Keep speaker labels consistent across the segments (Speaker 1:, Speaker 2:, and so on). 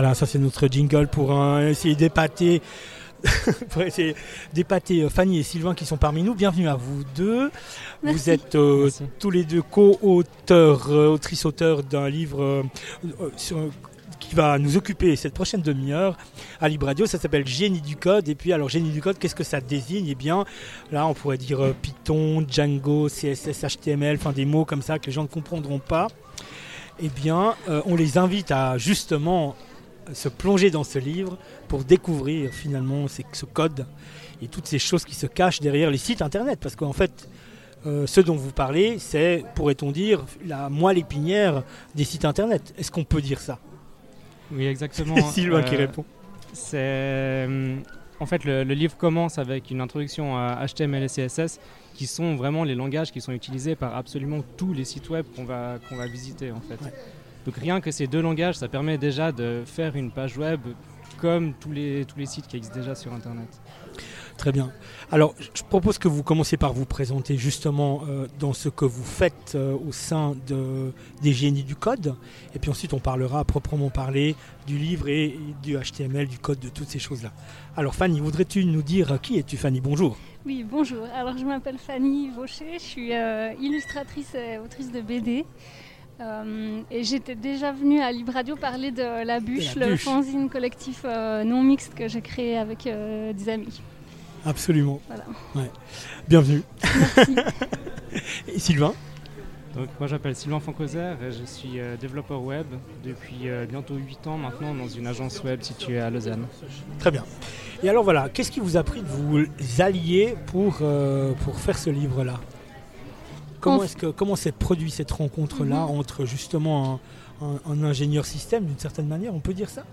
Speaker 1: Voilà, ça c'est notre jingle pour euh, essayer d'épater pour essayer d'épater euh, Fanny et Sylvain qui sont parmi nous. Bienvenue à vous deux.
Speaker 2: Merci.
Speaker 1: Vous êtes euh, tous les deux co-auteurs, euh, autrices-auteurs d'un livre euh, sur- qui va nous occuper cette prochaine demi-heure à Libre Radio. Ça s'appelle Génie du code. Et puis, alors, Génie du code, qu'est-ce que ça désigne? Eh bien, là, on pourrait dire euh, Python, Django, CSS, HTML, enfin des mots comme ça que les gens ne comprendront pas. Eh bien, euh, on les invite à justement se plonger dans ce livre pour découvrir finalement ce code et toutes ces choses qui se cachent derrière les sites internet. Parce qu'en fait, euh, ce dont vous parlez, c'est, pourrait-on dire, la moelle épinière des sites internet. Est-ce qu'on peut dire ça?
Speaker 3: Oui, exactement.
Speaker 1: Sylvain qui
Speaker 3: Euh,
Speaker 1: répond.
Speaker 3: C'est euh, en fait le, le livre commence avec une introduction à HTML et CSS qui sont vraiment les langages qui sont utilisés par absolument tous les sites web qu'on va qu'on va visiter en fait.
Speaker 1: Ouais.
Speaker 3: Donc rien que ces deux langages, ça permet déjà de faire une page web comme tous les tous les sites qui existent déjà sur internet.
Speaker 1: Très bien. Alors, je propose que vous commenciez par vous présenter justement euh, dans ce que vous faites euh, au sein de, des génies du code. Et puis ensuite, on parlera à proprement parler du livre et, du HTML, du code, de toutes ces choses-là. Alors, Fanny, voudrais-tu nous dire qui es-tu, Fanny? Bonjour.
Speaker 2: Oui, bonjour. Alors, je m'appelle Fanny Vaucher, je suis euh, illustratrice et autrice de BD. Euh, et j'étais déjà venue à Libre Radio parler de La Bûche,
Speaker 1: La
Speaker 2: le
Speaker 1: Bûche.
Speaker 2: fanzine collectif euh, non mixte que j'ai créé avec euh, des amis.
Speaker 1: Absolument.
Speaker 2: Voilà.
Speaker 1: Ouais. Bienvenue.
Speaker 2: Merci.
Speaker 1: Et Sylvain
Speaker 3: Donc moi j'appelle Sylvain Fancoser et je suis euh, développeur web depuis euh, bientôt 8 ans maintenant dans une agence web située à Lausanne.
Speaker 1: Très bien. Et alors voilà, qu'est-ce qui vous a pris de vous allier pour, euh, pour faire ce livre-là? Comment
Speaker 2: En
Speaker 1: est-ce que comment s'est produit cette rencontre-là
Speaker 2: Mhm.
Speaker 1: entre justement un, un- un ingénieur système d'une certaine manière, on peut dire ça?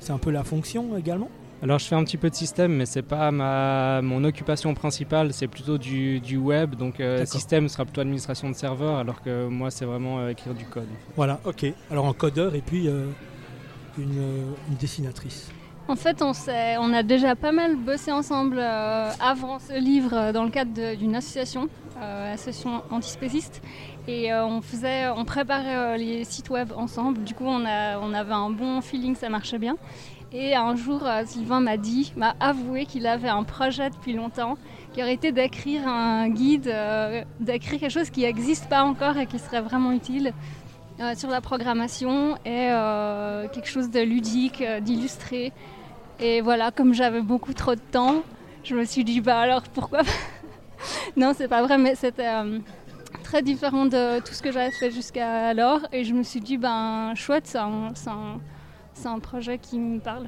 Speaker 1: C'est un peu la fonction également?
Speaker 3: Alors je fais un petit peu de système, mais c'est pas ma mon occupation principale, c'est plutôt du, du web. Donc euh, système sera plutôt administration de serveur, alors que moi c'est vraiment euh, écrire du code. en fait.
Speaker 1: Voilà, ok. Alors un codeur et puis euh, une, euh, une dessinatrice.
Speaker 2: En fait, on, a déjà pas mal bossé ensemble euh, avant ce livre euh, dans le cadre d'une association, euh, association antispéciste. Et euh, on, préparait les sites web ensemble. Du coup, on, avait un bon feeling, ça marchait bien. Et un jour, Sylvain m'a dit, m'a avoué qu'il avait un projet depuis longtemps, qui aurait été d'écrire un guide, d'écrire quelque chose qui n'existe pas encore et qui serait vraiment utile sur la programmation et quelque chose de ludique, d'illustré. Et voilà, comme j'avais beaucoup trop de temps, je me suis dit, bah alors pourquoi Non, c'est pas vrai, mais c'était euh, très différent de tout ce que j'avais fait jusqu'à alors. Et je me suis dit, ben chouette, c'est un, un- projet qui me parle.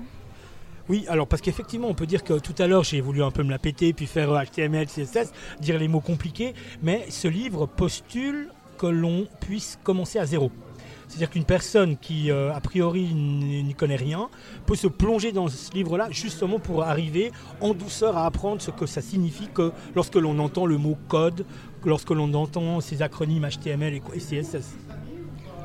Speaker 1: Oui, alors parce qu'effectivement, on peut dire que tout à l'heure, j'ai voulu un peu me la péter, puis faire euh, HTML, CSS, dire les mots compliqués, mais ce livre postule que l'on puisse commencer à zéro. C'est-à-dire qu'une personne qui, euh, a priori, n'y connaît rien, peut se plonger dans ce livre-là justement pour arriver en douceur à apprendre ce que ça signifie que lorsque l'on entend le mot code, que lorsque l'on entend ces acronymes HTML et, CSS.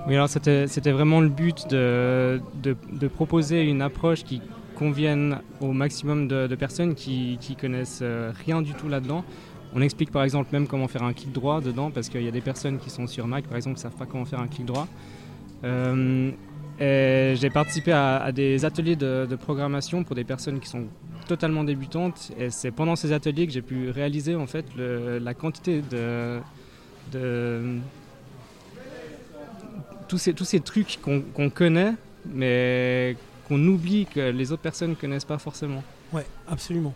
Speaker 3: Oui, alors c'était vraiment le but de, de, proposer une approche qui convienne au maximum de, de personnes qui, qui connaissent euh, rien du tout là-dedans. On explique par exemple même comment faire un clic droit dedans parce qu'il y a des personnes qui sont sur Mac par exemple qui ne savent pas comment faire un clic droit. Euh, j'ai participé à, des ateliers de, programmation pour des personnes qui sont totalement débutantes et c'est pendant ces ateliers que j'ai pu réaliser en fait la quantité de, tous ces, tous ces trucs qu'on qu'on connaît, mais qu'on oublie que les autres personnes ne connaissent pas forcément.
Speaker 1: Ouais, absolument.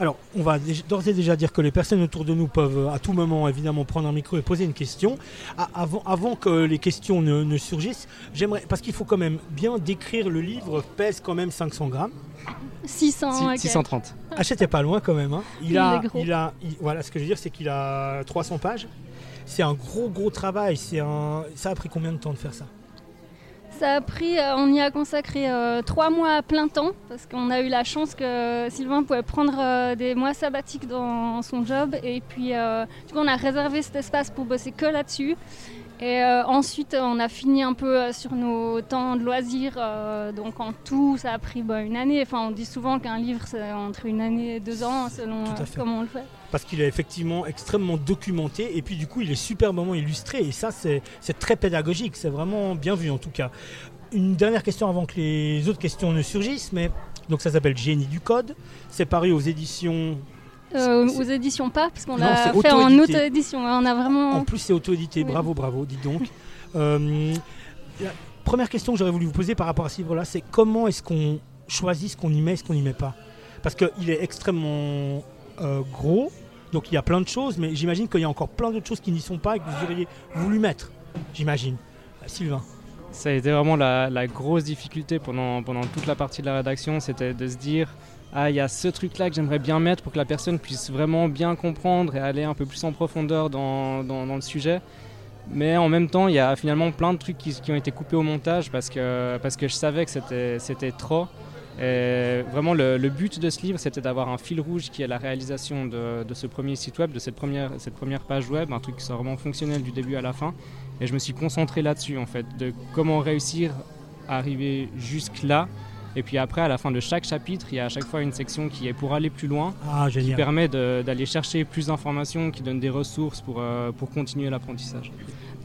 Speaker 1: Alors, on va d'ores et déjà dire que les personnes autour de nous peuvent euh, à tout moment évidemment prendre un micro et poser une question. Avant, avant que les questions ne, ne surgissent, j'aimerais, parce qu'il faut quand même bien décrire le livre, pèse quand même 500 grammes.
Speaker 2: 600
Speaker 3: Si-
Speaker 2: et quelques.
Speaker 3: 630.
Speaker 1: Achète pas loin quand même. hein. Il,
Speaker 2: Il
Speaker 1: a,
Speaker 2: est gros.
Speaker 1: il a, il- voilà, ce que je veux dire, c'est qu'il a 300 pages. C'est un gros gros travail. C'est un, ça a pris combien de temps de faire ça?
Speaker 2: Ça a pris, euh, on y a consacré euh, trois mois à plein temps parce qu'on a eu la chance que Sylvain pouvait prendre euh, des mois sabbatiques dans son job et puis du coup on a réservé cet espace pour bosser que là-dessus. Et euh, ensuite on a fini un peu euh, sur nos temps de loisirs, euh, donc en tout ça a pris bah, une année. Enfin on dit souvent qu'un livre c'est entre une année et deux ans selon euh, comment on le fait.
Speaker 1: parce qu'il est effectivement extrêmement documenté et puis du coup il est superbement illustré et ça c'est c'est très pédagogique, c'est vraiment bien vu en tout cas. une dernière question avant que les autres questions ne surgissent, mais donc ça s'appelle Génie du code. C'est paru aux éditions.
Speaker 2: Euh, aux éditions pas, parce qu'on l'a fait en auto-édition. On a vraiment.
Speaker 1: En plus, c'est auto-édité.
Speaker 2: Oui.
Speaker 1: Bravo, bravo, dis donc. Euh, la première question que j'aurais voulu vous poser par rapport à ce livre-là, c'est comment est-ce qu'on choisit ce qu'on y met et ce qu'on n'y met pas? Parce qu'il est extrêmement euh, gros, donc il y a plein de choses, mais j'imagine qu'il y a encore plein d'autres choses qui n'y sont pas et que vous auriez voulu mettre. J'imagine. Sylvain.
Speaker 3: Ça a été vraiment la, la grosse difficulté pendant, pendant toute la partie de la rédaction, c'était de se dire ah il y a ce truc là que j'aimerais bien mettre pour que la personne puisse vraiment bien comprendre et aller un peu plus en profondeur dans, le sujet. Mais en même temps, il y a finalement plein de trucs qui, ont été coupés au montage parce que, parce que je savais que c'était trop. Et vraiment, le, le but de ce livre, c'était d'avoir un fil rouge qui est la réalisation de, de ce premier site web, de cette première, cette première page web, un truc qui soit vraiment fonctionnel du début à la fin. Et je me suis concentré là-dessus, en fait, de comment réussir à arriver jusque-là. Et puis après, à la fin de chaque chapitre, il y a à chaque fois une section qui est pour aller plus loin,
Speaker 1: Ah,
Speaker 3: qui permet d'aller chercher plus d'informations, qui donne des ressources pour, euh, pour continuer l'apprentissage.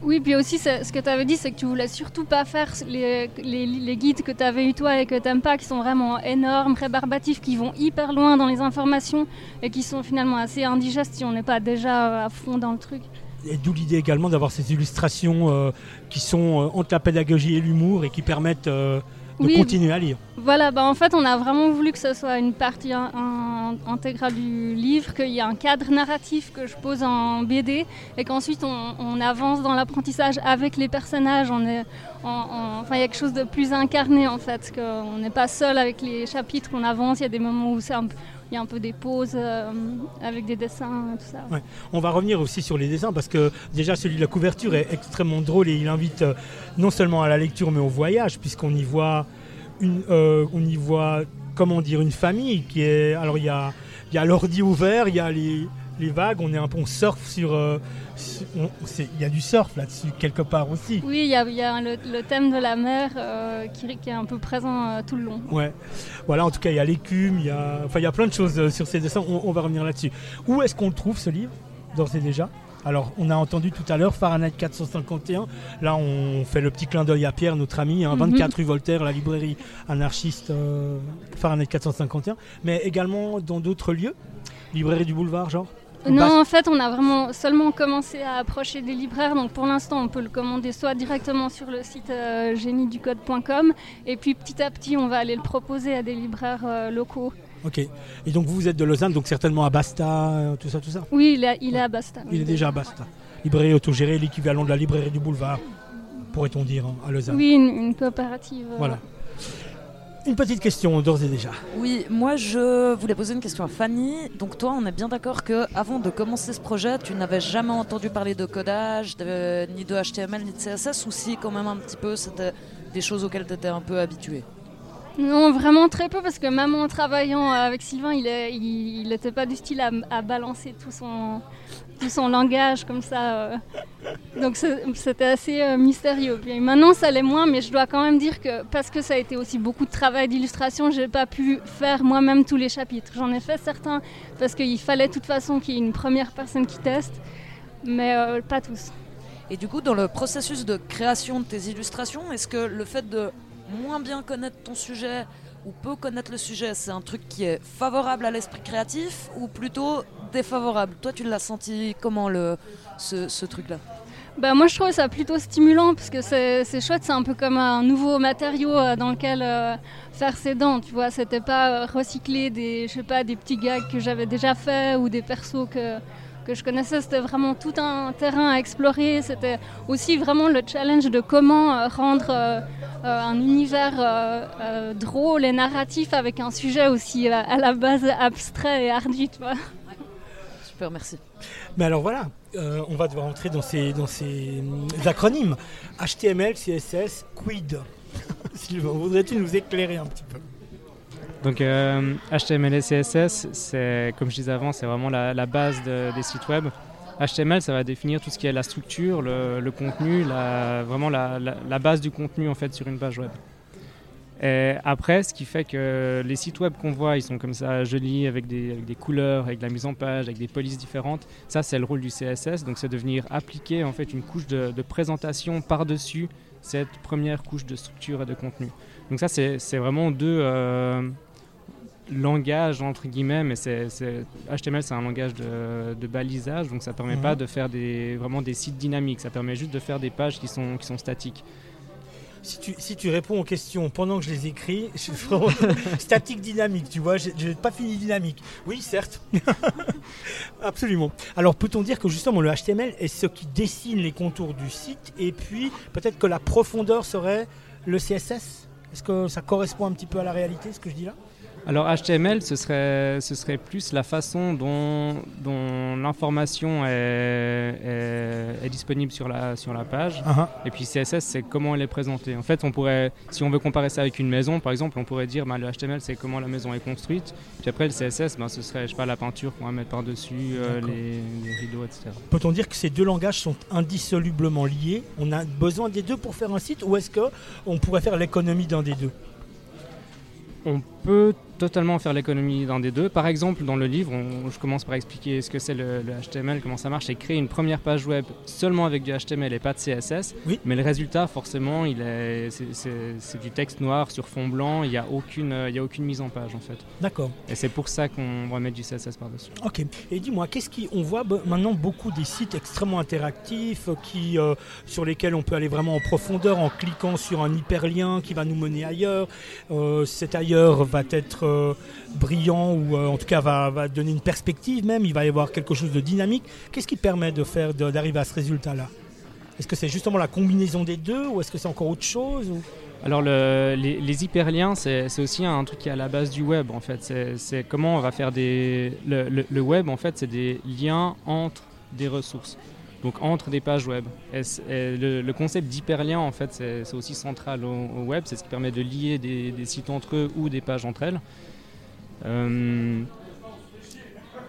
Speaker 2: Oui, puis aussi, ce que tu avais dit, c'est que tu voulais surtout pas faire les, les- les guides que tu avais eu toi et que t'aimes pas, qui sont vraiment énormes, rébarbatifs, qui vont hyper loin dans les informations et qui sont finalement assez indigestes si on n'est pas déjà à fond dans le truc.
Speaker 1: Et d'où l'idée également d'avoir ces illustrations euh, qui sont euh, entre la pédagogie et l'humour et qui permettent euh, de
Speaker 2: Oui.
Speaker 1: continuer à lire.
Speaker 2: Voilà, bah en fait, on a vraiment voulu que ce soit une partie in- in- intégrale du livre, qu'il y ait un cadre narratif que je pose en BD et qu'ensuite on, on avance dans l'apprentissage avec les personnages. On est, enfin, il y a quelque chose de plus incarné en fait, qu'on n'est pas seul avec les chapitres, on avance. Il y a des moments où c'est un peu- il y a un peu des pauses euh, avec des dessins, tout ça.
Speaker 1: On va revenir aussi sur les dessins parce que déjà celui de la couverture est extrêmement drôle et il invite euh, non seulement à la lecture mais au voyage puisqu'on y voit une, euh, on y voit comment dire une famille qui est alors il y a il y a l'ordi ouvert, il y a les, les vagues, on est un peu on surfe sur, euh, il y a du surf là-dessus quelque part aussi.
Speaker 2: Oui, il y a, il y a le, le thème de la mer euh, qui, qui est un peu présent euh, tout le long.
Speaker 1: Ouais. Voilà, en tout cas, il y a l'écume, il y a, enfin, il y a plein de choses sur ces dessins. On, on va revenir là-dessus. Où est-ce qu'on le trouve ce livre D'ores et déjà? Alors, on a entendu tout à l'heure Fahrenheit 451. Là, on fait le petit clin d'œil à Pierre, notre ami, hein,
Speaker 2: Mhm.
Speaker 1: 24 rue Voltaire, la librairie anarchiste euh, Fahrenheit 451. Mais également dans d'autres lieux? Librairie du boulevard, genre?
Speaker 2: Non, en fait, on a vraiment seulement commencé à approcher des libraires. Donc, pour l'instant, on peut le commander soit directement sur le site euh, génieducode.com, et puis petit à petit, on va aller le proposer à des libraires euh, locaux.
Speaker 1: Ok. Et donc, vous êtes de Lausanne, donc certainement à Basta, euh, tout ça, tout ça?
Speaker 2: Oui, il est, il est à Basta.
Speaker 1: Il est déjà à Basta. Librairie autogérée, l'équivalent de la librairie du boulevard, pourrait-on dire, hein, à Lausanne.
Speaker 2: Oui, une, une coopérative. euh,
Speaker 1: Voilà. Une petite question d'ores et déjà.
Speaker 4: Oui, moi je voulais poser une question à Fanny. Donc toi, on est bien d'accord que avant de commencer ce projet, tu n'avais jamais entendu parler de codage, de- ni de HTML, ni de CSS, ou si quand même un petit peu, c'était des choses auxquelles tu étais un peu habitué
Speaker 2: Non, vraiment très peu, parce que même en travaillant avec Sylvain, il n'était il, il était pas du style à, à balancer tout son, tout son langage comme ça. euh. Donc c'était assez euh, mystérieux. Maintenant, ça l'est moins, mais je dois quand même dire que parce que ça a été aussi beaucoup de travail d'illustration, j'ai pas pu faire moi-même tous les chapitres. J'en ai fait certains parce qu'il fallait de toute façon qu'il y ait une première personne qui teste, mais euh, pas tous.
Speaker 4: Et du coup, dans le processus de création de tes illustrations, est-ce que le fait de moins bien connaître ton sujet ou peu connaître le sujet, c'est un truc qui est favorable à l'esprit créatif ou plutôt défavorable. Toi, tu l'as senti comment le, ce, truc-là?
Speaker 2: Bah, moi je trouve ça plutôt stimulant parce que c'est chouette, c'est un peu comme un nouveau matériau euh, dans lequel euh, faire ses dents, tu vois, c'était pas euh, recycler des, je sais pas, des petits gags que j'avais déjà fait ou des persos que, que je connaissais, c'était vraiment tout un terrain à explorer, c'était aussi vraiment le challenge de comment rendre un univers drôle et narratif avec un sujet aussi à la base abstrait et ardu, tu vois.
Speaker 4: Super, merci.
Speaker 1: Mais alors voilà, euh, on va devoir entrer dans ces, dans ces hum, acronymes. HTML, CSS, quid. Sylvain, voudrais-tu nous éclairer un petit peu?
Speaker 3: Donc euh, HTML et CSS, c'est comme je disais avant, c'est vraiment la, la base de- des sites web. HTML, ça va définir tout ce qui est la structure, le, le contenu, la- vraiment la, la- la base du contenu en fait sur une page web. Et après, ce qui fait que les sites web qu'on voit, ils sont comme ça jolis avec des, avec des couleurs, avec de la mise en page, avec des polices différentes. Ça, c'est le rôle du CSS. Donc, c'est de venir appliquer en fait une couche de, de présentation par-dessus cette première couche de structure et de contenu. Donc ça, c'est vraiment deux euh, langages, entre guillemets, mais c'est HTML, c'est un langage de, de, balisage, donc ça ne permet pas mhm. de faire des, vraiment des sites dynamiques, ça permet juste de faire des pages qui sont, qui sont statiques.
Speaker 1: Si tu, si tu, réponds aux questions pendant que je les écris, je suis vraiment statique dynamique, tu vois, je n'ai pas fini dynamique. Oui, certes. Absolument. Alors peut-on dire que justement le HTML est ce qui dessine les contours du site et puis peut-être que la profondeur serait le CSS Est-ce que ça correspond un petit peu à la réalité ce que je dis là?
Speaker 3: Alors HTML, ce serait, ce serait plus la façon dont, dont l'information est, est, disponible sur la, sur la page. Uh-huh. Et puis CSS, c'est comment elle est présentée. En fait, on pourrait, si on veut comparer ça avec une maison, par exemple, on pourrait dire bah, le HTML, c'est comment la maison est construite. Puis après, le CSS, bah, ce serait je sais pas, la peinture qu'on va mettre par-dessus, euh, les, les, rideaux, etc.
Speaker 1: Peut-on dire que ces deux langages sont indissolublement liés? On a besoin des deux pour faire un site ou est-ce qu'on pourrait faire l'économie d'un des deux?
Speaker 3: On peut totalement faire l'économie d'un des deux. Par exemple, dans le livre, je commence par expliquer ce que c'est le, HTML, comment ça marche, et créer une première page web seulement avec du HTML et pas de CSS.
Speaker 1: Oui.
Speaker 3: Mais le résultat, forcément, il est, c'est, du texte noir sur fond blanc. Il n'y a aucune, il a aucune mise en page en fait.
Speaker 1: D'accord.
Speaker 3: Et c'est pour ça qu'on va mettre du CSS par dessus.
Speaker 1: Ok. Et dis-moi, qu'est-ce qui, on voit maintenant beaucoup des sites extrêmement interactifs, qui, euh, sur lesquels on peut aller vraiment en profondeur en cliquant sur un hyperlien qui va nous mener ailleurs. Euh, cet ailleurs va être euh, brillant ou euh, en tout cas va, donner une perspective même, il va y avoir quelque chose de dynamique. Qu'est-ce qui permet de faire d'arriver à ce résultat-là? Est-ce que c'est justement la combinaison des deux ou est-ce que c'est encore autre chose
Speaker 3: Alors les, hyperliens, c'est aussi un truc qui est à la base du web en fait. C'est comment on va faire des... Le, web en fait, c'est des liens entre des ressources donc entre des pages web. Et, le, concept d'hyperlien, en fait, c'est aussi central au, web, c'est ce qui permet de lier des, sites entre eux ou des pages entre elles.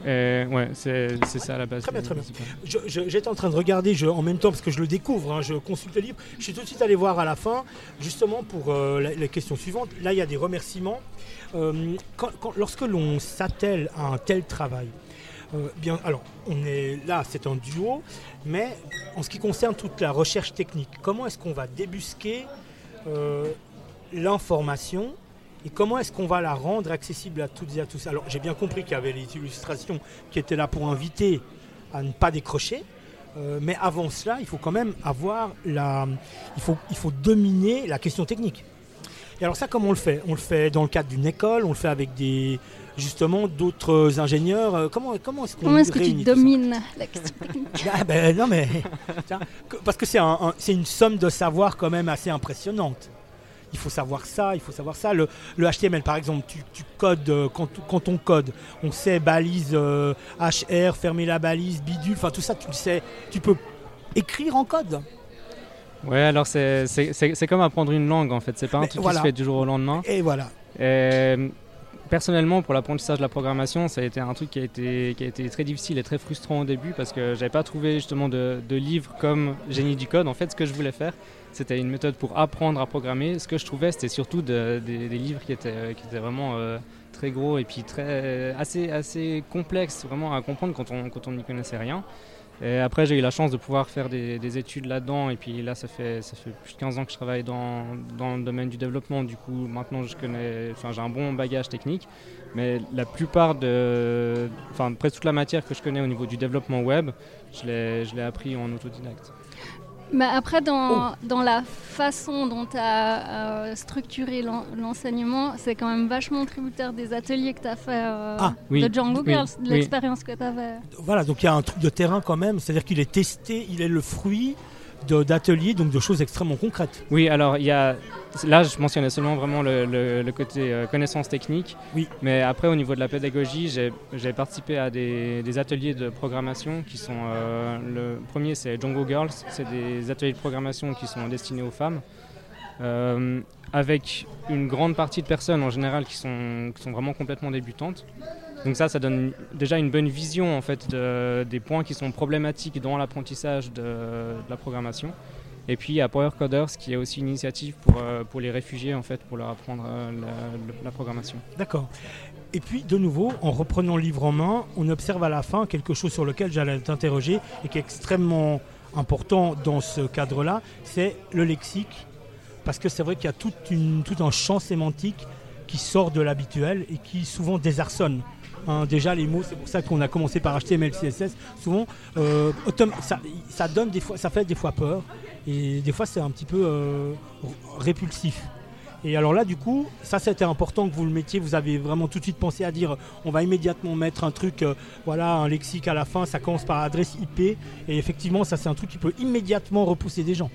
Speaker 3: Euh, ouais, c'est ça à la base.
Speaker 1: Très bien, très bien. J'étais en train de regarder je, en même temps parce que je le découvre, hein, je consulte le livre. Je suis tout de suite allé voir à la fin, justement pour euh, la, question suivante. Là, il y a des remerciements. Euh, lorsque l'on s'attelle à un tel travail, bien, alors, on est là, c'est un duo, mais en ce qui concerne toute la recherche technique, comment est-ce qu'on va débusquer l'information et comment est-ce qu'on va la rendre accessible à toutes et à tous? Alors j'ai bien compris qu'il y avait les illustrations qui étaient là pour inviter à ne pas décrocher, euh, mais avant cela, il faut quand même avoir la, il faut, il faut dominer la question technique. Et alors ça, comment on le fait? On le fait dans le cadre d'une école, on le fait avec des justement d'autres ingénieurs. Euh, comment comment est-ce qu'on
Speaker 2: Comment est-ce que tu domines la question?
Speaker 1: Ah, ben, Non mais parce que c'est un, c'est une somme de savoir quand même assez impressionnante il faut savoir ça, il faut savoir ça. Le, HTML, par exemple, tu, codes, euh, quand, on code, on sait balise HR, euh, fermer la balise, bidule, enfin tout ça, tu le sais. Tu peux écrire en code.
Speaker 3: Ouais, alors c'est comme apprendre une langue en fait, c'est pas un truc qui se fait du jour au lendemain.
Speaker 1: Et voilà.
Speaker 3: personnellement, pour l'apprentissage de la programmation, ça a été un truc qui a été, qui a été très difficile et très frustrant au début parce que j'avais pas trouvé justement de, de livres comme Génie du code. En fait, ce que je voulais faire, c'était une méthode pour apprendre à programmer. Ce que je trouvais, c'était surtout des livres qui étaient, qui étaient vraiment euh, très gros et puis très, assez, assez complexes vraiment à comprendre quand on quand on n'y connaissait rien. Et après, j'ai eu la chance de pouvoir faire des, études là-dedans. Et puis là, ça fait, plus de 15 ans que je travaille dans, dans le domaine du développement. Du coup, maintenant, j'ai un bon bagage technique. Mais la plupart de. Enfin, presque toute la matière que je connais au niveau du développement web, je l'ai appris en autodidacte.
Speaker 2: Mais après, dans, oh. dans, la façon dont tu as euh, structuré l'enseignement, c'est quand même vachement tributaire des ateliers que tu as fait euh, ah, de Django Girls, de l'expérience que tu avais.
Speaker 1: Voilà, donc il y a un truc de terrain quand même, c'est-à-dire qu'il est testé, il est le fruit d'ateliers, donc de choses extrêmement concrètes.
Speaker 3: Oui, alors il y a, là je mentionnais seulement vraiment le, côté euh, connaissance technique,
Speaker 1: oui.
Speaker 3: mais après au niveau de la pédagogie, j'ai participé à des, ateliers de programmation qui sont, euh, le premier c'est Django Girls, c'est des ateliers de programmation qui sont destinés aux femmes. Euh, avec une grande partie de personnes en général qui sont, qui sont vraiment complètement débutantes. Donc ça, ça donne déjà une bonne vision en fait des points qui sont problématiques dans l'apprentissage de, la programmation. Et puis il y a Power Coders qui est aussi une initiative pour, euh, pour les réfugiés en fait pour leur apprendre euh, la, programmation.
Speaker 1: D'accord. Et puis de nouveau, en reprenant le livre en main, on observe à la fin quelque chose sur lequel j'allais t'interroger et qui est extrêmement important dans ce cadre-là, c'est le lexique. Parce que c'est vrai qu'il y a toute tout un champ sémantique qui sort de l'habituel et qui souvent désarçonne. Hein, déjà les mots, c'est pour ça qu'on a commencé par HTML, CSS. Souvent, euh, ça, donne des fois, ça fait des fois peur et des fois c'est un petit peu euh, répulsif. Et alors là, du coup, ça c'était important que vous le mettiez. Vous avez vraiment tout de suite pensé à dire, on va immédiatement mettre un truc, euh, voilà, un lexique à la fin. Ça commence par adresse IP. Et effectivement, ça c'est un truc qui peut immédiatement repousser des gens.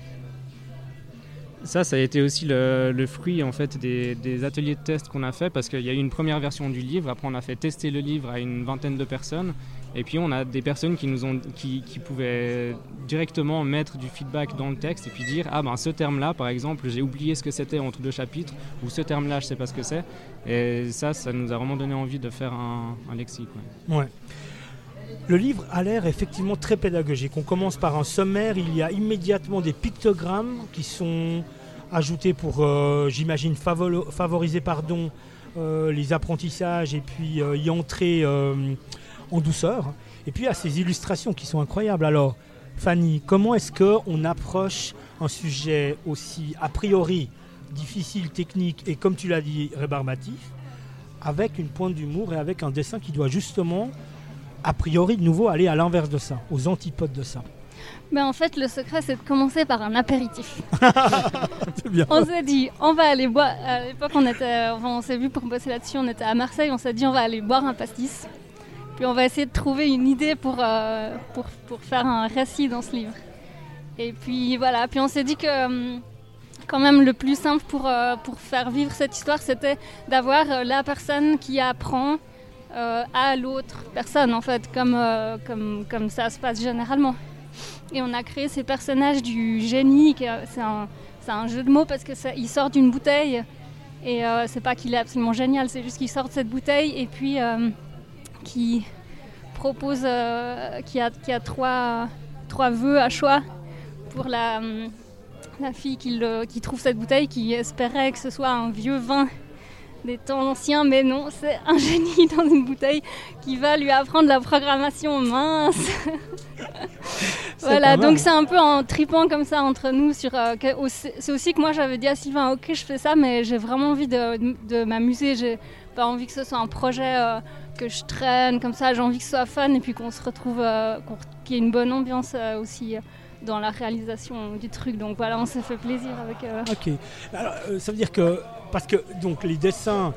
Speaker 3: Ça, ça a été aussi le, fruit en fait des, ateliers de test qu'on a fait parce qu'il y a eu une première version du livre. Après, on a fait tester le livre à une vingtaine de personnes. Et puis, on a des personnes qui nous ont, qui, pouvaient directement mettre du feedback dans le texte et puis dire ah ben ce terme-là, par exemple, j'ai oublié ce que c'était entre deux chapitres ou ce terme-là, je sais pas ce que c'est. Et ça, ça nous a vraiment donné envie de faire un, lexique.
Speaker 1: ouais. Le livre a l'air effectivement très pédagogique. On commence par un sommaire, il y a immédiatement des pictogrammes qui sont ajoutés pour, euh, j'imagine, favoriser pardon, euh, les apprentissages et puis euh, y entrer en douceur. Et puis a ces illustrations qui sont incroyables. Alors, Fanny, comment est-ce qu'on approche un sujet aussi a priori difficile, technique et comme tu l'as dit, rébarbatif, avec une pointe d'humour et avec un dessin qui doit justement a priori de nouveau aller à l'inverse de ça, aux antipodes de ça?
Speaker 2: Mais en fait, le secret, c'est de commencer par un apéritif. bien. On s'est dit, on va aller boire. À l'époque, on, était, on s'est vu pour bosser là-dessus, on était à Marseille, on s'est dit, on va aller boire un pastis. Puis on va essayer de trouver une idée pour, euh, pour, pour, faire un récit dans ce livre. Et puis voilà, puis on s'est dit que hum, quand même le plus simple pour, euh, pour faire vivre cette histoire, c'était d'avoir euh, la personne qui apprend euh, à l'autre personne, en fait, comme, euh, comme, comme ça se passe généralement. Et on a créé ces personnages du génie, c'est un, jeu de mots parce qu'il sort d'une bouteille. Et euh, c'est pas qu'il est absolument génial, c'est juste qu'il sort de cette bouteille et puis qui propose, a, qui a trois, trois vœux à choix pour la, fille qui, qui trouve cette bouteille, qui espérait que ce soit un vieux vin des temps anciens, mais non, c'est un génie dans une bouteille qui va lui apprendre la programmation mince. voilà, donc c'est un peu en tripant comme ça entre nous. sur. Euh, c'est aussi que moi j'avais dit à Sylvain, ok, je fais ça, mais j'ai vraiment envie de, m'amuser. J'ai pas envie que ce soit un projet euh, que je traîne comme ça. J'ai envie que ce soit fun et puis qu'on se retrouve, euh, qu'il y ait une bonne ambiance aussi dans la réalisation du truc. Donc voilà, on s'est fait plaisir avec.
Speaker 1: Ok. Alors, ça veut dire que parce que donc les dessins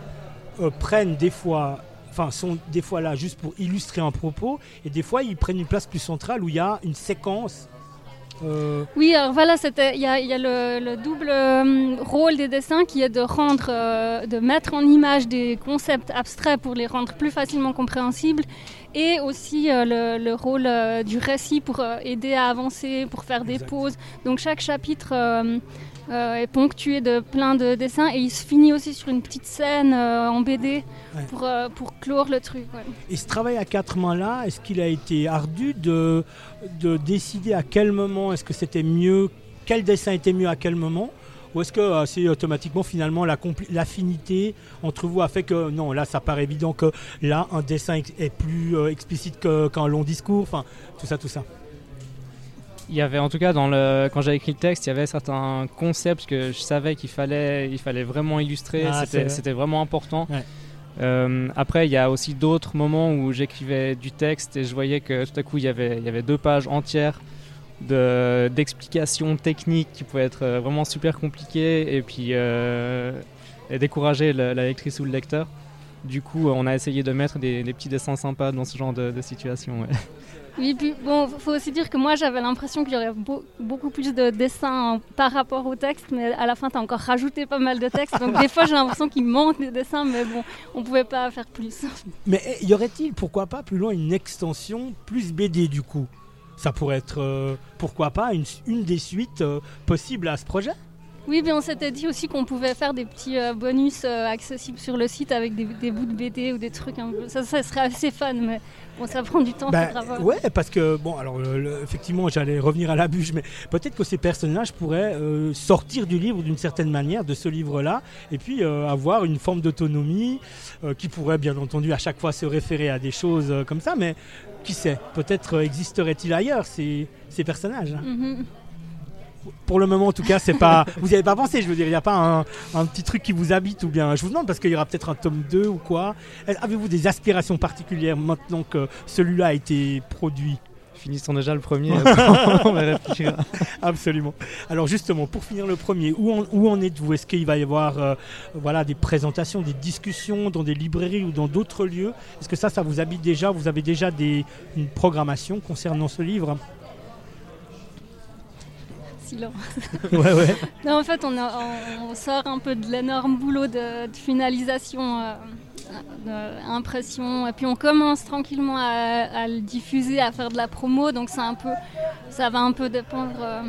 Speaker 1: euh, prennent des fois, enfin sont des fois là juste pour illustrer un propos, et des fois ils prennent une place plus centrale où il y a une séquence.
Speaker 2: Euh, oui, alors voilà, il y a, y a le, double euh, rôle des dessins qui est de rendre, de mettre en image des concepts abstraits pour les rendre plus facilement compréhensibles, et aussi le, rôle du récit pour aider à avancer, pour faire des pauses. Donc chaque chapitre euh, est ponctué de plein de dessins. Et il se finit aussi sur une petite scène euh, en BD pour, euh, pour clore le truc.
Speaker 1: Et ce travail à quatre mains-là, est-ce qu'il a été ardu de, de décider à quel moment est-ce que c'était mieux, quel dessin était mieux à quel moment? Ou est-ce que c'est automatiquement finalement l'affinité entre vous a fait que non, là ça paraît évident que là un dessin est plus explicite qu'un long discours, enfin tout ça, tout ça
Speaker 3: il y avait en tout cas dans le quand j'avais écrit le texte, il y avait certains concepts que je savais qu'il fallait il fallait vraiment illustrer, ah, c'était vraiment important. Euh, après, il y a aussi d'autres moments où j'écrivais du texte et je voyais que tout à coup il y avait il y avait deux pages entières d'explications techniques qui pouvaient être euh, vraiment super compliquées et puis euh, et décourager la, lectrice ou le lecteur. Du coup, on a essayé de mettre des, petits dessins sympas dans ce genre de, de situation.
Speaker 2: Oui, puis bon, faut aussi dire que moi j'avais l'impression qu'il y aurait beaucoup plus de dessins par rapport au texte, mais à la fin tu as encore rajouté pas mal de textes, donc des fois j'ai l'impression qu'il manque des dessins, mais bon, on pouvait pas faire plus.
Speaker 1: Mais eh, y aurait-il, pourquoi pas, plus loin une extension plus BD du coup? Ça pourrait être, euh, pourquoi pas, une, une des suites euh, possibles à ce projet?
Speaker 2: Oui, mais on s'était dit aussi qu'on pouvait faire des petits euh, bonus euh, accessibles sur le site avec des, des bouts de BD ou des trucs un peu. Ça, ça serait assez fun, mais bon, ça prend du temps. Voir.
Speaker 1: ouais, parce que, bon, alors, le- le- effectivement, j'allais revenir à la bûche, mais peut-être que ces personnages pourraient euh, sortir du livre d'une certaine manière, de ce livre-là, et puis euh, avoir une forme d'autonomie euh, qui pourrait, bien entendu, à chaque fois se référer à des choses comme ça, mais qui sait, peut-être existeraient-ils ailleurs, ces, ces personnages. hein.
Speaker 2: Mhm.
Speaker 1: Pour le moment, en tout cas, c'est pas. Vous n'y avez pas pensé, je veux dire, il n'y a pas un, un petit truc qui vous habite ou bien. Je vous demande parce qu'il y aura peut-être un tome 2 ou quoi. Avez-vous des aspirations particulières maintenant que celui-là a été produit?
Speaker 3: Finissons déjà le premier, on va réfléchir.
Speaker 1: Absolument. Alors justement, pour finir le premier, où en, où en êtes-vous? Est-ce qu'il va y avoir euh, voilà, des présentations, des discussions dans des librairies ou dans d'autres lieux? Est-ce que ça, ça vous habite déjà? Vous avez déjà des, une programmation concernant ce livre?
Speaker 2: Silence.
Speaker 1: Ouais, ouais.
Speaker 2: Non, en fait, on, a- on- on sort un peu de l'énorme boulot de, de finalisation, euh, d'impression, et puis on commence tranquillement à, à le diffuser, à faire de la promo. Donc c'est un peu, ça va un peu dépendre euh,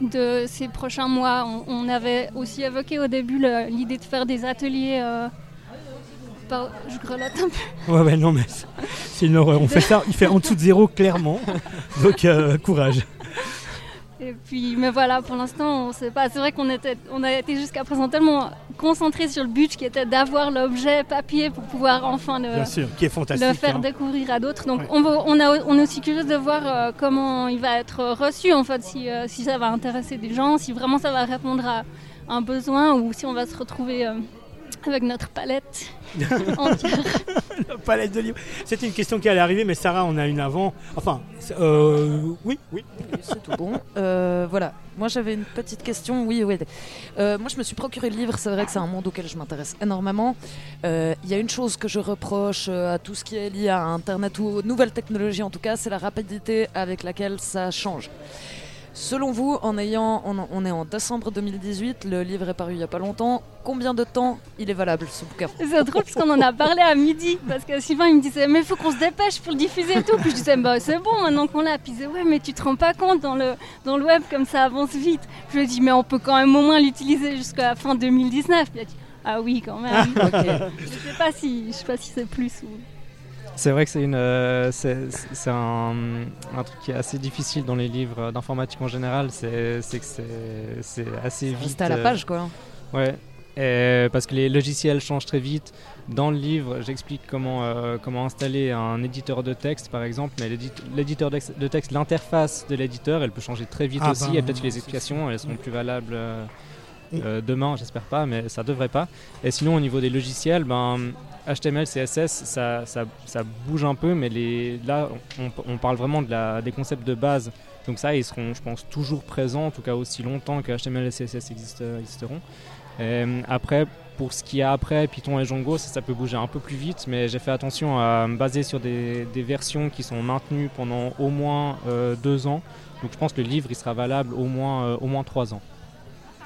Speaker 2: de ces prochains mois. On, on avait aussi évoqué au début l'idée de faire des ateliers. euh, je grelotte un peu.
Speaker 1: Ouais, ouais, non, mais c'est- c'est une horreur. On fait ça, il fait en dessous de zéro, clairement. Donc, euh, courage.
Speaker 2: Et puis, mais voilà, pour l'instant, on sait pas. C'est vrai qu'on était, on a été jusqu'à présent tellement concentré sur le but qui était d'avoir l'objet papier pour pouvoir enfin le,
Speaker 1: Bien sûr, qui est fantastique.
Speaker 2: le faire
Speaker 1: hein.
Speaker 2: découvrir à d'autres. Donc
Speaker 1: Ouais.
Speaker 2: on, va- on, a, on est aussi curieux de voir euh, comment il va être reçu, en fait, si, euh, si ça va intéresser des gens, si vraiment ça va répondre à un besoin ou si on va se retrouver euh, avec notre palette.
Speaker 1: La palette de livres. C'était une question qui allait arriver, mais Sarah, on a une avant. Enfin, euh, oui, oui.
Speaker 4: C'est tout bon. Euh, voilà. Moi, j'avais une petite question. Oui, oui. Euh, moi, je me suis procuré le livre. C'est vrai que c'est un monde auquel je m'intéresse énormément. Euh, Il y a une chose que je reproche à tout ce qui est lié à Internet ou aux nouvelles technologies, en tout cas, c'est la rapidité avec laquelle ça change. Selon vous, en ayant, on, on est en décembre 2018, le livre est paru il n'y a pas longtemps. Combien de temps il est valable ce bouquin?
Speaker 2: C'est drôle parce qu'on en a parlé à midi, parce que Sylvain il me disait mais il faut qu'on se dépêche pour le diffuser et tout. Puis je disais bah c'est bon maintenant qu'on l'a. Puis il disait ouais mais tu te rends pas compte dans le, dans le web comme ça avance vite. Je lui ai dit mais on peut quand même au moins l'utiliser jusqu'à la fin 2019. Puis il a dit ah oui quand même.
Speaker 4: Ok.
Speaker 2: je sais pas si je sais pas si c'est plus ou.
Speaker 3: C'est vrai que c'est une, euh, c'est un, un truc qui est assez difficile dans les livres d'informatique en général. C'est que c'est assez vite.
Speaker 4: À la
Speaker 3: euh,
Speaker 4: page, quoi.
Speaker 3: Ouais. Et parce que les logiciels changent très vite. Dans le livre, j'explique comment, euh, comment installer un éditeur de texte, par exemple. Mais l'édite- l'éditeur de texte, l'interface de l'éditeur, elle peut changer très vite
Speaker 1: Ah
Speaker 3: aussi.
Speaker 1: ben,
Speaker 3: et peut-être que les explications, elles seront plus valables euh. Euh, demain, j'espère pas, mais ça devrait pas. Et sinon, au niveau des logiciels, ben, HTML, CSS, ça, ça, ça bouge un peu, mais les, là, on, parle vraiment de la, des concepts de base. Donc ça, ils seront, je pense, toujours présents, en tout cas aussi longtemps que HTML et CSS existe- existeront. Euh, après, pour ce qui est après, Python et Django, ça, ça peut bouger un peu plus vite, mais j'ai fait attention à me baser sur des, versions qui sont maintenues pendant au moins euh, deux ans. Donc je pense que le livre, il sera valable au moins, euh, au moins trois ans.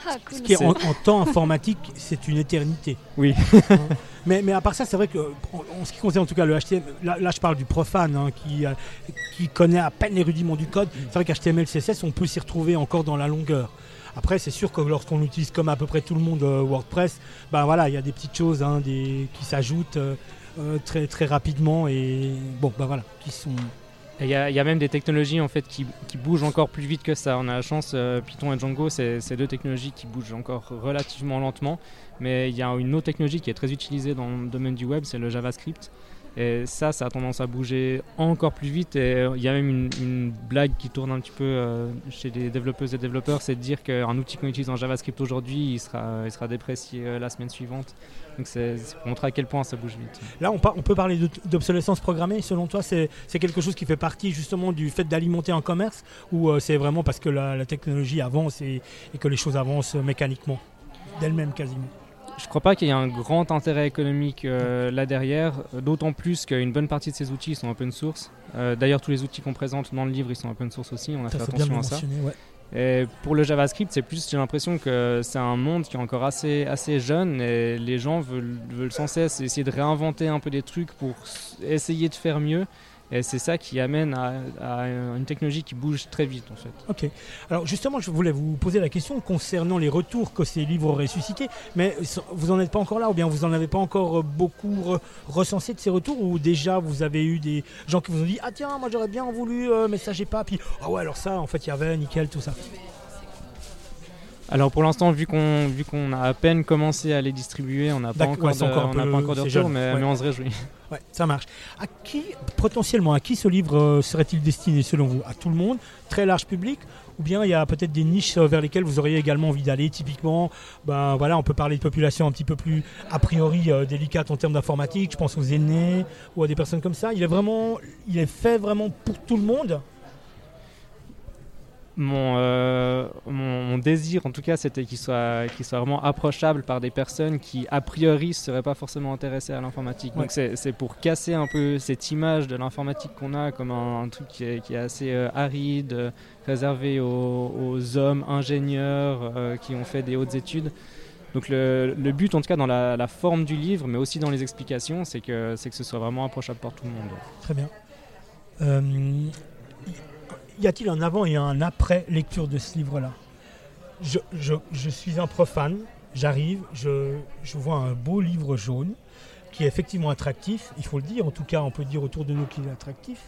Speaker 2: Ah cool.
Speaker 1: Ce qui est en, en temps informatique, c'est une éternité.
Speaker 3: Oui.
Speaker 1: Hein. mais, mais à part ça, c'est vrai que en, en ce qui concerne en tout cas le HTML, là, là, je parle du profane hein, qui, euh, qui connaît à peine les rudiments du code. C'est vrai qu'HTML, CSS, on peut s'y retrouver encore dans la longueur. Après, c'est sûr que lorsqu'on utilise comme à peu près tout le monde euh, WordPress, ben voilà, il y a des petites choses hein, des, qui s'ajoutent euh, euh, très, très rapidement et bon, ben voilà, qui sont.
Speaker 3: Il y, a- même des technologies en fait qui, bougent encore plus vite que ça. On a la chance, euh, Python et Django, c'est deux technologies qui bougent encore relativement lentement. Mais il y a une autre technologie qui est très utilisée dans le domaine du web, c'est le JavaScript. Et ça, ça a tendance à bouger encore plus vite. Et euh, il y a même une, blague qui tourne un petit peu euh, chez les développeuses et développeurs, c'est de dire qu'un outil qu'on utilise en JavaScript aujourd'hui, il sera, déprécié la semaine suivante. Donc c'est pour montrer à quel point ça bouge vite.
Speaker 1: Là, on, par- on peut parler d'obsolescence programmée. Selon toi, c'est quelque chose qui fait partie justement du fait d'alimenter un commerce ou euh, c'est vraiment parce que la, la technologie avance et, et que les choses avancent mécaniquement d'elles-mêmes quasiment?
Speaker 3: Je crois pas qu'il y ait un grand intérêt économique euh, là derrière, d'autant plus qu'une bonne partie de ces outils sont open source. Euh, D'ailleurs, tous les outils qu'on présente dans le livre, ils sont open source aussi, on a
Speaker 1: Ça,
Speaker 3: fait attention à ça.
Speaker 1: ouais.
Speaker 3: Pour le JavaScript, c'est plus, j'ai l'impression que c'est un monde qui est encore assez, jeune et les gens veulent, veulent sans cesse essayer de réinventer un peu des trucs pour essayer de faire mieux. Et c'est ça qui amène à, une technologie qui bouge très vite en fait.
Speaker 1: Ok. Alors justement, je voulais vous poser la question concernant les retours que ces livres auraient suscité, mais vous n'en êtes pas encore là, ou bien vous n'en avez pas encore beaucoup re- recensé de ces retours, ou déjà vous avez eu des gens qui vous ont dit ah tiens moi j'aurais bien voulu, euh, mais ça j'ai pas, puis ah ouais alors ça en fait il y avait nickel tout ça.
Speaker 3: Alors pour l'instant, vu qu'on vu qu'on a à peine commencé à les distribuer, on n'a pas encore
Speaker 1: ouais,
Speaker 3: de,
Speaker 1: encore
Speaker 3: on
Speaker 1: peu-
Speaker 3: pas encore de retour,
Speaker 1: jeune,
Speaker 3: mais,
Speaker 1: ouais.
Speaker 3: mais on se réjouit.
Speaker 1: Ouais, ça marche. À qui, potentiellement, à qui ce livre euh, serait-il destiné selon vous? À tout le monde? Très large public? Ou bien il y a peut-être des niches euh, vers lesquelles vous auriez également envie d'aller Typiquement, ben, voilà, on peut parler de populations un petit peu plus, a priori, euh, délicates en termes d'informatique. Je pense aux aînés ou à des personnes comme ça. Il est vraiment, il est fait vraiment pour tout le monde?
Speaker 3: Mon, euh, mon, mon désir, en tout cas, c'était qu'il soit, qu'il soit vraiment approchable par des personnes qui, a priori, ne seraient pas forcément intéressées à l'informatique.
Speaker 1: Ouais.
Speaker 3: Donc c'est pour casser un peu cette image de l'informatique qu'on a comme un, un truc qui est, qui est assez euh, aride, euh, réservé aux, aux hommes ingénieurs euh, qui ont fait des hautes études. Donc le, le but, en tout cas, dans la, la forme du livre, mais aussi dans les explications, c'est que, c'est que ce soit vraiment approchable par tout le monde.
Speaker 1: Très bien. Y a-t-il un avant et un après lecture de ce livre-là? Je, je- je suis un profane, j'arrive, je, je vois un beau livre jaune qui est effectivement attractif, il faut le dire, en tout cas on peut dire autour de nous qu'il est attractif.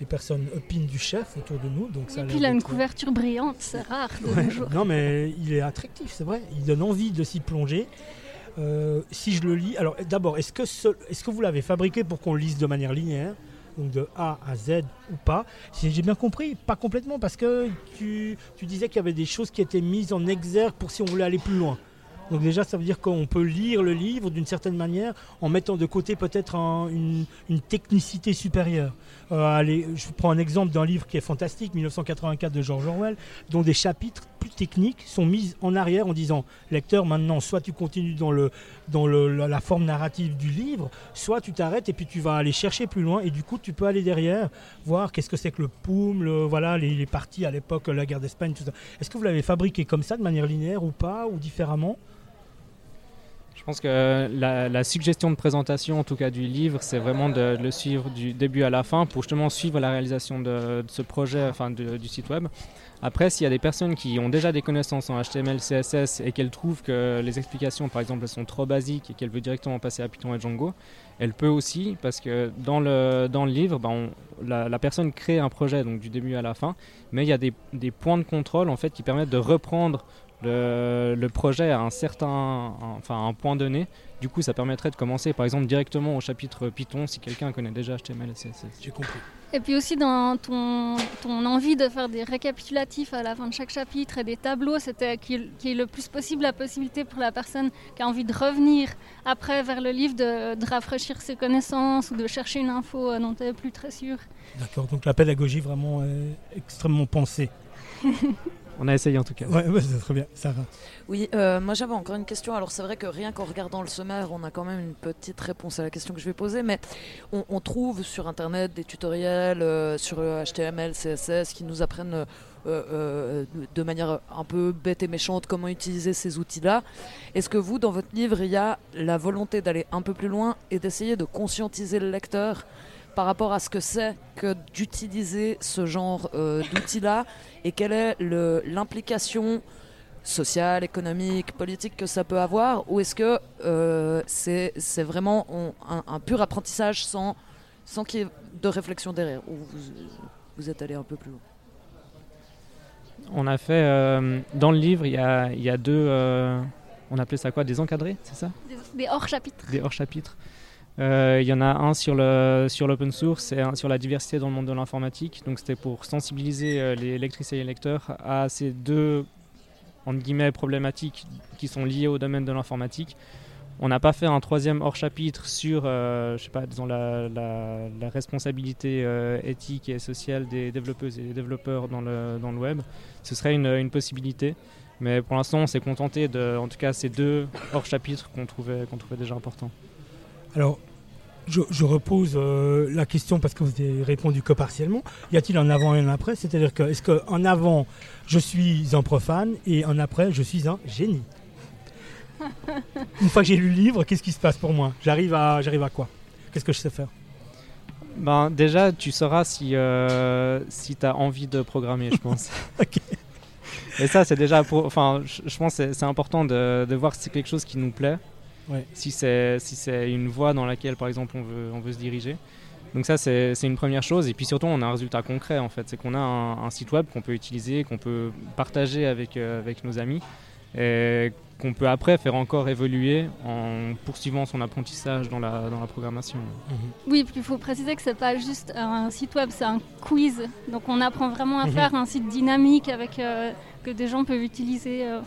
Speaker 1: Les personnes opinent du chef autour de nous, donc ça
Speaker 2: Et puis il a une couverture brillante, c'est rare de
Speaker 1: Ouais,
Speaker 2: nos jours.
Speaker 1: Non, mais il est attractif, c'est vrai. Il donne envie de s'y plonger. Euh, si je le lis, alors d'abord, est-ce que, ce- est-ce que vous l'avez fabriqué pour qu'on le lise de manière linéaire? Donc de A à Z ou pas Si j'ai bien compris, pas complètement, parce que tu, tu disais qu'il y avait des choses qui étaient mises en exergue pour si on voulait aller plus loin. Donc déjà, ça veut dire qu'on peut lire le livre d'une certaine manière en mettant de côté peut-être un- une, technicité supérieure. Euh, je prends un exemple d'un livre qui est fantastique, 1984 de George Orwell, dont des chapitres techniques sont mis en arrière en disant lecteur maintenant soit tu continues dans, le, dans le- la, la forme narrative du livre, soit tu t'arrêtes et puis tu vas aller chercher plus loin et du coup tu peux aller derrière voir qu'est-ce que c'est que le POUM, le, voilà, les, les parties à l'époque, la guerre d'Espagne, tout ça. Est-ce que vous l'avez fabriqué comme ça de manière linéaire ou pas ou différemment?
Speaker 3: Je pense que la, la suggestion de présentation, en tout cas du livre, c'est vraiment de, le suivre du début à la fin pour justement suivre la réalisation de, ce projet, enfin du site web. Après, s'il y a des personnes qui ont déjà des connaissances en HTML, CSS et qu'elles trouvent que les explications, par exemple, elles sont trop basiques et qu'elles veulent directement passer à Python et Django, elle peut aussi, parce que dans le, dans le livre, ben, la personne crée un projet donc du début à la fin, mais il y a des, des points de contrôle en fait qui permettent de reprendre le, le projet à un certain, un- enfin à un point donné. Du coup, ça permettrait de commencer par exemple directement au chapitre Python si quelqu'un connaît déjà HTML et CSS.
Speaker 1: J'ai compris.
Speaker 2: Et puis aussi dans ton, ton envie de faire des récapitulatifs à la fin de chaque chapitre et des tableaux, c'était qu'il y ait le plus possible la possibilité pour la personne qui a envie de revenir après vers le livre, de, de rafraîchir ses connaissances ou de chercher une info euh, dont elle n'est plus très sûre.
Speaker 1: D'accord, donc la pédagogie vraiment est extrêmement pensée.
Speaker 3: On a essayé en tout cas.
Speaker 1: Ouais, ouais, c'est très bien, ça va.
Speaker 4: Oui, euh, moi j'avais encore une question. Alors c'est vrai que rien qu'en regardant le sommaire, on a quand même une petite réponse à la question que je vais poser, mais on, on trouve sur Internet des tutoriels euh, sur HTML, CSS qui nous apprennent euh, euh, de manière un peu bête et méchante comment utiliser ces outils-là. Est-ce que vous, dans votre livre, il y a la volonté d'aller un peu plus loin et d'essayer de conscientiser le lecteur par rapport à ce que c'est que d'utiliser ce genre euh, d'outils-là et quelle est le- l'implication sociale, économique, politique que ça peut avoir Ou est-ce que euh, c'est vraiment on- un, un pur apprentissage sans, sans qu'il y ait de réflexion derrière Ou vous, vous êtes allé un peu plus loin
Speaker 3: On a fait euh, dans le livre, il y a, il y a deux, euh, on appelait ça quoi, des encadrés, c'est ça?
Speaker 2: Des, des hors-chapitres.
Speaker 3: Des hors-chapitres. Euh, Il y en a un sur le sur l'open source et un sur la diversité dans le monde de l'informatique. Donc c'était pour sensibiliser euh, les lectrices et les lecteurs à ces deux entre guillemets problématiques qui sont liées au domaine de l'informatique. On n'a pas fait un troisième hors chapitre sur, euh, je sais pas, la, la- responsabilité éthique et sociale des développeuses et des développeurs dans le, dans le web. Ce serait une, une possibilité, mais pour l'instant, on s'est contenté de, en tout cas, ces deux hors chapitres qu'on trouvait, qu'on trouvait déjà importants.
Speaker 1: Alors, je, je repose euh, la question parce que vous avez répondu que partiellement. Y a-t-il un avant et un après? C'est-à-dire que est-ce qu'en avant, je suis un profane et en après, je suis un génie? Une fois que j'ai lu le livre, qu'est-ce qui se passe pour moi? J'arrive à, j'arrive à quoi? Qu'est-ce que je sais faire?
Speaker 3: Ben, déjà, tu sauras si, euh, si tu as envie de programmer, je pense.
Speaker 1: Ok.
Speaker 3: Et ça, c'est déjà. Pour, enfin, je, pense que c'est- c'est important de, de voir si c'est quelque chose qui nous plaît.
Speaker 1: Ouais.
Speaker 3: Si c'est si c'est une voie dans laquelle, par exemple, on veut, on veut se diriger. Donc, ça, c'est c'est une première chose. Et puis surtout, on a un résultat concret, en fait. C'est qu'on a un, un site web qu'on peut utiliser, qu'on peut partager avec, euh, avec nos amis. Et qu'on peut après faire encore évoluer en poursuivant son apprentissage dans la, dans la programmation.
Speaker 2: Oui, puis il faut préciser que c'est pas juste un site web, c'est un quiz. Donc on apprend vraiment à
Speaker 1: Mhm.
Speaker 2: faire un site dynamique avec euh, que des gens peuvent utiliser. euh,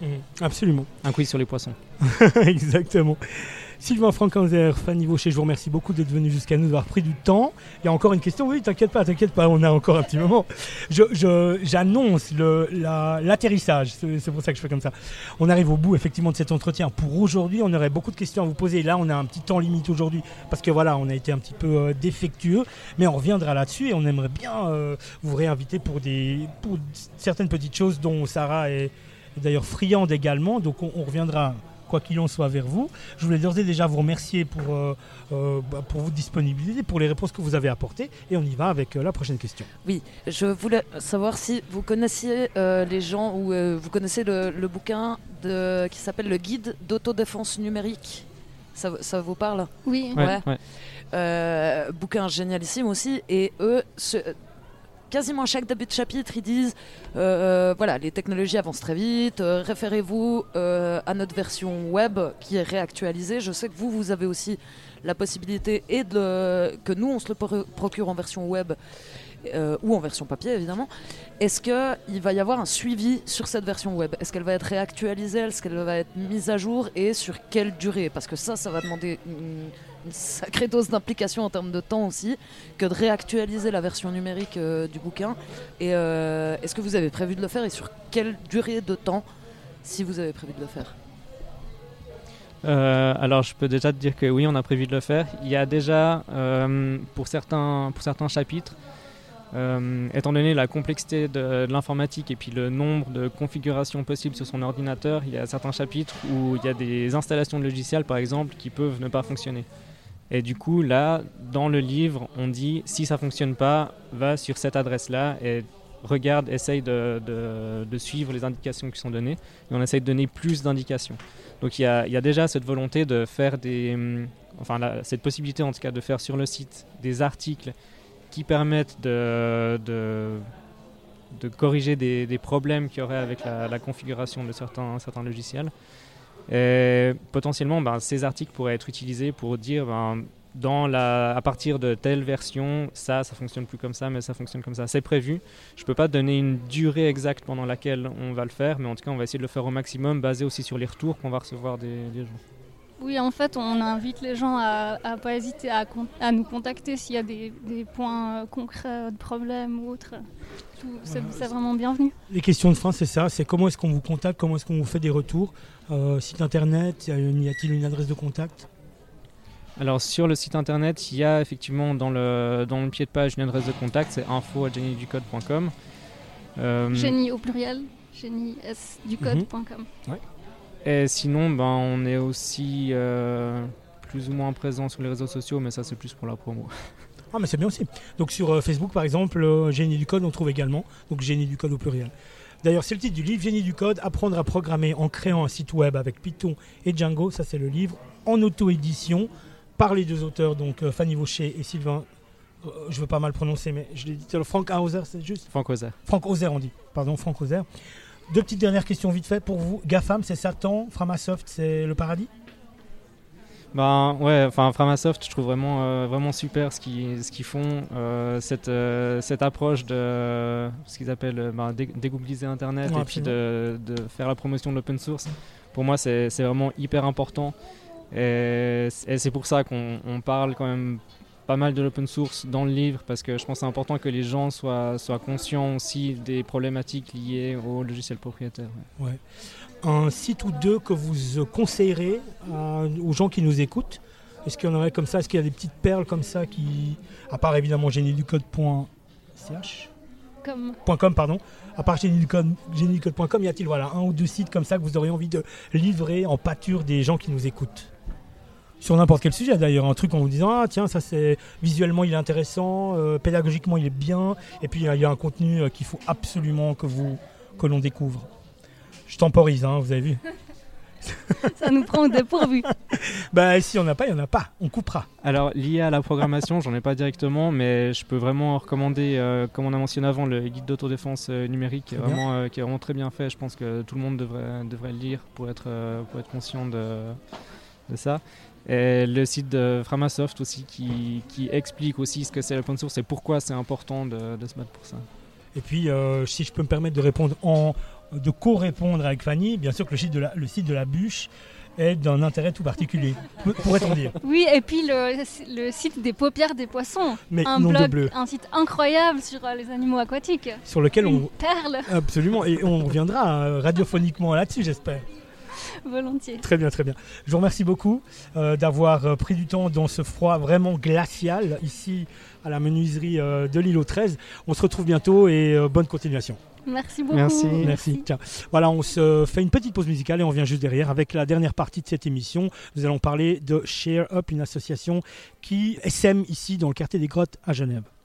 Speaker 1: Mhm. Absolument.
Speaker 3: Un quiz sur les poissons.
Speaker 1: Exactement. Sylvain Frankenzer, Fanny Vaucher, je vous remercie beaucoup d'être venu jusqu'à nous, d'avoir pris du temps. Il y a encore une question, oui, t'inquiète pas, t'inquiète pas, on a encore un petit moment. Je, je- j'annonce la- l'atterrissage, c'est, pour ça que je fais comme ça. On arrive au bout effectivement de cet entretien. Pour aujourd'hui, on aurait beaucoup de questions à vous poser. Là, on a un petit temps limite aujourd'hui, parce que voilà, on a été un petit peu euh, défectueux, mais on reviendra là-dessus et on aimerait bien euh, vous réinviter pour, des, pour certaines petites choses dont Sarah est d'ailleurs friande également, donc on- on reviendra quoi qu'il en soit vers vous. Je voulais d'ores et déjà vous remercier pour, euh, euh, bah, pour votre disponibilité, pour les réponses que vous avez apportées. Et on y va avec euh, la prochaine question.
Speaker 4: Oui, je voulais savoir si vous connaissiez euh, les gens ou euh, vous connaissez le, le bouquin de, qui s'appelle le guide d'autodéfense numérique. Ça, ça vous parle?
Speaker 2: Oui.
Speaker 4: Ouais.
Speaker 3: ouais.
Speaker 4: Euh, bouquin génialissime aussi. Et eux, ce- quasiment à chaque début de chapitre, ils disent euh, voilà, les technologies avancent très vite, euh, référez-vous euh, à notre version web qui est réactualisée. Je sais que vous, vous avez aussi la possibilité et que nous, on se le pro- procure en version web. Euh, ou en version papier évidemment. Est-ce qu'il va y avoir un suivi sur cette version web? Est-ce qu'elle va être réactualisée? Est-ce qu'elle va être mise à jour? Et sur quelle durée? Parce que ça, ça va demander une, sacrée dose d'implication en termes de temps aussi, que de réactualiser la version numérique euh, du bouquin. Et euh, est-ce que vous avez prévu de le faire? Et sur quelle durée de temps si vous avez prévu de le faire?
Speaker 3: Euh, alors, je peux déjà te dire que oui, on a prévu de le faire. Il y a déjà, pour, certains, pour certains chapitres, euh, étant donné la complexité de, l'informatique et puis le nombre de configurations possibles sur son ordinateur, il y a certains chapitres où il y a des installations de logiciels, par exemple, qui peuvent ne pas fonctionner. Et du coup, là, dans le livre, on dit si ça fonctionne pas, va sur cette adresse-là et regarde, essaye de, suivre les indications qui sont données. Et on essaye de donner plus d'indications. Donc il y, a, déjà cette volonté de faire des, hum, enfin cette possibilité en tout cas de faire sur le site des articles qui permettent de, de, corriger des, problèmes qu'il y aurait avec la, configuration de certains, certains logiciels. Et potentiellement, ben, ces articles pourraient être utilisés pour dire ben, dans la, à partir de telle version, ça, ça fonctionne plus comme ça, mais ça fonctionne comme ça. C'est prévu. Je peux pas donner une durée exacte pendant laquelle on va le faire, mais en tout cas, on va essayer de le faire au maximum, basé aussi sur les retours qu'on va recevoir des, des gens.
Speaker 2: Oui, en fait, on invite les gens à ne pas hésiter à, con- à nous contacter s'il y a des, des points euh, concrets de problèmes ou autres. Tout- C'est
Speaker 1: Voilà.
Speaker 2: vraiment bienvenu.
Speaker 1: Les questions de fin, c'est ça. C'est comment est-ce qu'on vous contacte, comment est-ce qu'on vous fait des retours. Euh, site internet, y a-t-il une adresse de contact?
Speaker 3: Alors, sur le site internet, il y a effectivement dans le, dans le pied de page une adresse de contact, c'est info.jennyducode.com. Euh,
Speaker 2: Génie au pluriel, géniesducode.com.
Speaker 3: Et sinon, ben, on est aussi euh, plus ou moins présent sur les réseaux sociaux, mais ça, c'est plus pour la promo.
Speaker 1: Ah, mais c'est bien aussi. Donc sur euh, Facebook, par exemple, euh, Génie du Code, on trouve également. Donc Génie du Code au pluriel. D'ailleurs, c'est le titre du livre, Génie du Code, apprendre à programmer en créant un site web avec Python et Django. Ça, c'est le livre en auto-édition par les deux auteurs, donc euh, Fanny Vaucher et Sylvain. je veux pas mal prononcer, mais je l'ai dit. Frank Hauser, c'est juste?
Speaker 3: Franck Ozer.
Speaker 1: Franck Ozer, on dit. Pardon, Franck Ozer. Deux petites dernières questions vite fait pour vous. GAFAM, c'est Satan. Framasoft, c'est le paradis?
Speaker 3: Ben ouais, enfin Framasoft, je trouve vraiment, euh, vraiment super ce qu'ils ce qu'ils font, euh, cette, euh, cette approche de ce qu'ils appellent ben, dé- dégoogliser Internet
Speaker 1: Ouais,
Speaker 3: et puis de, de faire la promotion de l'open source. Pour moi, c'est vraiment hyper important. Et, c'est pour ça qu'on on parle quand même pas mal de l'open source dans le livre, parce que je pense que c'est important que les gens soient, soient conscients aussi des problématiques liées au logiciel propriétaire. ouais.
Speaker 1: un site ou deux que vous euh, conseillerez à- aux gens qui nous écoutent? Est-ce qu'il y en aurait comme ça? Est-ce qu'il y a des petites perles comme ça qui, à part évidemment génieducode.ch
Speaker 2: Comme
Speaker 1: .com pardon, à part génieducode- génieducode.com, y a-t-il voilà un ou deux sites comme ça que vous auriez envie de livrer en pâture des gens qui nous écoutent? Sur n'importe quel sujet d'ailleurs, un truc en vous disant ah tiens ça c'est visuellement il est intéressant, euh, pédagogiquement il est bien, et puis il y a un contenu euh, qu'il faut absolument que vous que l'on découvre. Je temporise, hein, vous avez vu.
Speaker 2: Ça nous prend au dépourvu.
Speaker 1: Bah si on n'a pas, il n'y en a pas, on coupera.
Speaker 3: Alors, lié à la programmation, j'en ai pas directement, mais je peux vraiment recommander, euh, comme on a mentionné avant, le guide d'autodéfense numérique, est, vraiment, euh, qui est vraiment très bien fait. Je pense que tout le monde devrait, devrait le lire pour être, euh, pour être conscient de, de ça. Et le site de Framasoft aussi, qui, qui explique aussi ce que c'est l'open source et pourquoi c'est important de, de se battre pour ça.
Speaker 1: Et puis euh, si je peux me permettre de répondre en de co-répondre avec Fanny, bien sûr que le site de la, le site de la bûche est d'un intérêt tout particulier, pourrait-on dire.
Speaker 2: Oui, et puis le, le site des paupières des poissons.
Speaker 1: Mais
Speaker 2: un blog,
Speaker 1: bleu,
Speaker 2: un site incroyable sur euh, les animaux aquatiques.
Speaker 1: sur lequel
Speaker 2: Une
Speaker 1: on
Speaker 2: perle,
Speaker 1: absolument et on reviendra euh, radiophoniquement là-dessus, j'espère.
Speaker 2: volontiers.
Speaker 1: Très bien, très bien. Je vous remercie beaucoup euh, d'avoir euh, pris du temps dans ce froid vraiment glacial ici à la menuiserie euh, de l'îlot 13. On se retrouve bientôt et euh, bonne continuation.
Speaker 2: Merci beaucoup.
Speaker 3: Merci.
Speaker 1: Merci. Tiens, voilà, on se fait une petite pause musicale et on vient juste derrière avec la dernière partie de cette émission. Nous allons parler de Share Up, une association qui SM ici dans le quartier des Grottes à Genève.